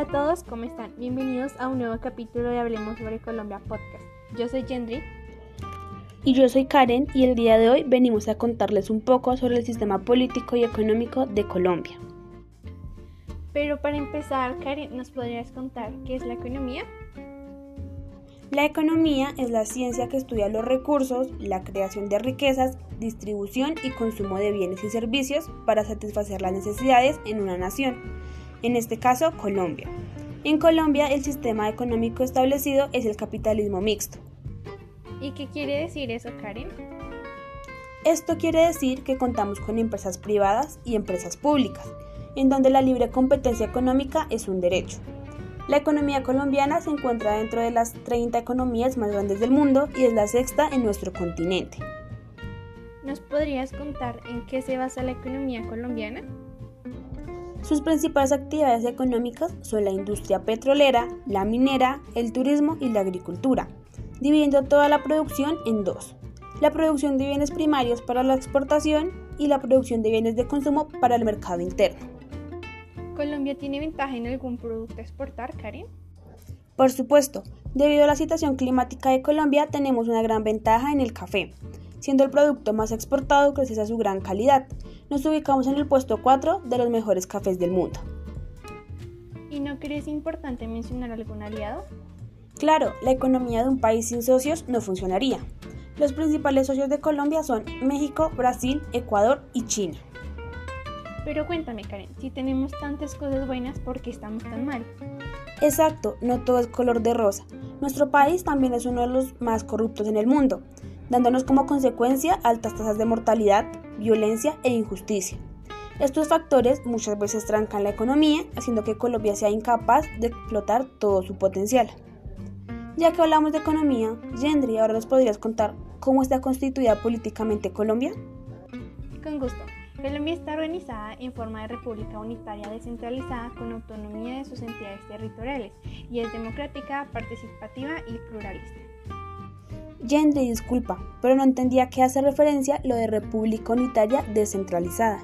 Hola a todos, ¿cómo están? Bienvenidos a un nuevo capítulo de Hablemos sobre Colombia Podcast. Yo soy Gendry. Y yo soy Karen y el día de hoy venimos a contarles un poco sobre el sistema político y económico de Colombia. Pero para empezar, Karen, ¿nos podrías contar qué es la economía? La economía es la ciencia que estudia los recursos, la creación de riquezas, distribución y consumo de bienes y servicios para satisfacer las necesidades en una nación en este caso Colombia. En Colombia el sistema económico establecido es el capitalismo mixto. ¿Y qué quiere decir eso, Karen? Esto quiere decir que contamos con empresas privadas y empresas públicas, en donde la libre competencia económica es un derecho. La economía colombiana se encuentra dentro de las 30 economías más grandes del mundo y es la sexta en nuestro continente. ¿Nos podrías contar en qué se basa la economía colombiana? Sus principales actividades económicas son la industria petrolera, la minera, el turismo y la agricultura, dividiendo toda la producción en dos. La producción de bienes primarios para la exportación y la producción de bienes de consumo para el mercado interno. ¿Colombia tiene ventaja en algún producto a exportar, Karen? Por supuesto, debido a la situación climática de Colombia tenemos una gran ventaja en el café, siendo el producto más exportado gracias a su gran calidad. Nos ubicamos en el puesto 4 de los mejores cafés del mundo. ¿Y no crees importante mencionar algún aliado? Claro, la economía de un país sin socios no funcionaría. Los principales socios de Colombia son México, Brasil, Ecuador y China. Pero cuéntame, Karen, si tenemos tantas cosas buenas, ¿por qué estamos tan mal? Exacto, no todo es color de rosa. Nuestro país también es uno de los más corruptos en el mundo dándonos como consecuencia altas tasas de mortalidad, violencia e injusticia. Estos factores muchas veces trancan la economía, haciendo que Colombia sea incapaz de explotar todo su potencial. Ya que hablamos de economía, Gendry, ahora nos podrías contar cómo está constituida políticamente Colombia. Con gusto. Colombia está organizada en forma de república unitaria descentralizada con autonomía de sus entidades territoriales y es democrática, participativa y pluralista. Gendry disculpa, pero no entendía a qué hace referencia lo de República Unitaria descentralizada.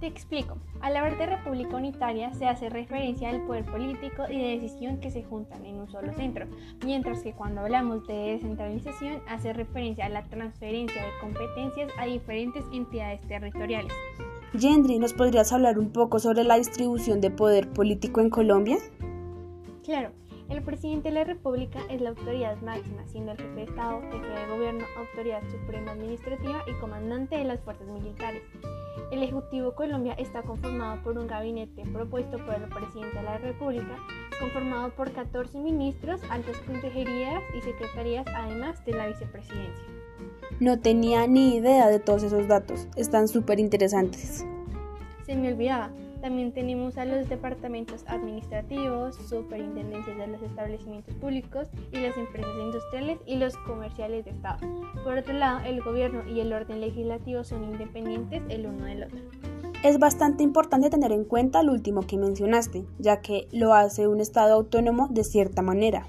Te explico. Al hablar de República Unitaria se hace referencia al poder político y de decisión que se juntan en un solo centro, mientras que cuando hablamos de descentralización hace referencia a la transferencia de competencias a diferentes entidades territoriales. Gendry, ¿nos podrías hablar un poco sobre la distribución de poder político en Colombia? Claro, el presidente de la República es la autoridad máxima, siendo el jefe de Estado, jefe de gobierno, autoridad suprema administrativa y comandante de las fuerzas militares. El Ejecutivo Colombia está conformado por un gabinete propuesto por el presidente de la República, conformado por 14 ministros, altas consejerías y secretarías, además de la vicepresidencia. No tenía ni idea de todos esos datos, están súper interesantes. Se me olvidaba, también tenemos a los departamentos administrativos, superintendencias de los establecimientos públicos y las empresas industriales y los comerciales de Estado. Por otro lado, el gobierno y el orden legislativo son independientes el uno del otro. Es bastante importante tener en cuenta lo último que mencionaste, ya que lo hace un Estado autónomo de cierta manera.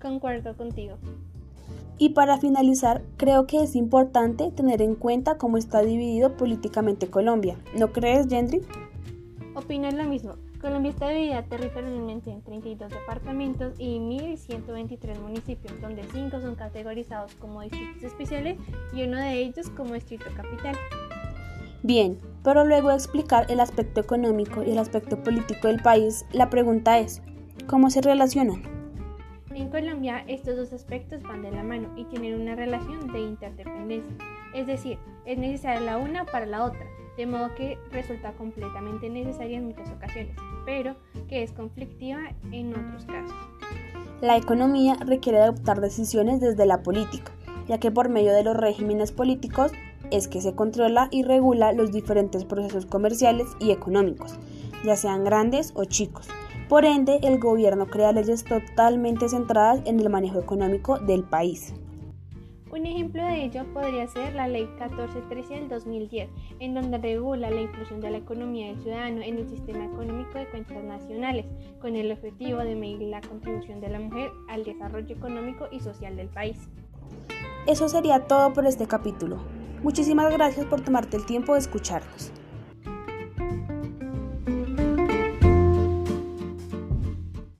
Concuerdo contigo. Y para finalizar, creo que es importante tener en cuenta cómo está dividido políticamente Colombia. ¿No crees, Gendry? Opino lo mismo. Colombia está dividida territorialmente en 32 departamentos y 1.123 municipios, donde 5 son categorizados como distritos especiales y uno de ellos como distrito capital. Bien, pero luego de explicar el aspecto económico y el aspecto político del país, la pregunta es, ¿cómo se relacionan? En Colombia estos dos aspectos van de la mano y tienen una relación de interdependencia, es decir, es necesaria la una para la otra de modo que resulta completamente necesaria en muchas ocasiones, pero que es conflictiva en otros casos. La economía requiere adoptar decisiones desde la política, ya que por medio de los regímenes políticos es que se controla y regula los diferentes procesos comerciales y económicos, ya sean grandes o chicos. Por ende, el gobierno crea leyes totalmente centradas en el manejo económico del país. Un ejemplo de ello podría ser la Ley 1413 del 2010, en donde regula la inclusión de la economía del ciudadano en el sistema económico de cuentas nacionales, con el objetivo de medir la contribución de la mujer al desarrollo económico y social del país. Eso sería todo por este capítulo. Muchísimas gracias por tomarte el tiempo de escucharnos.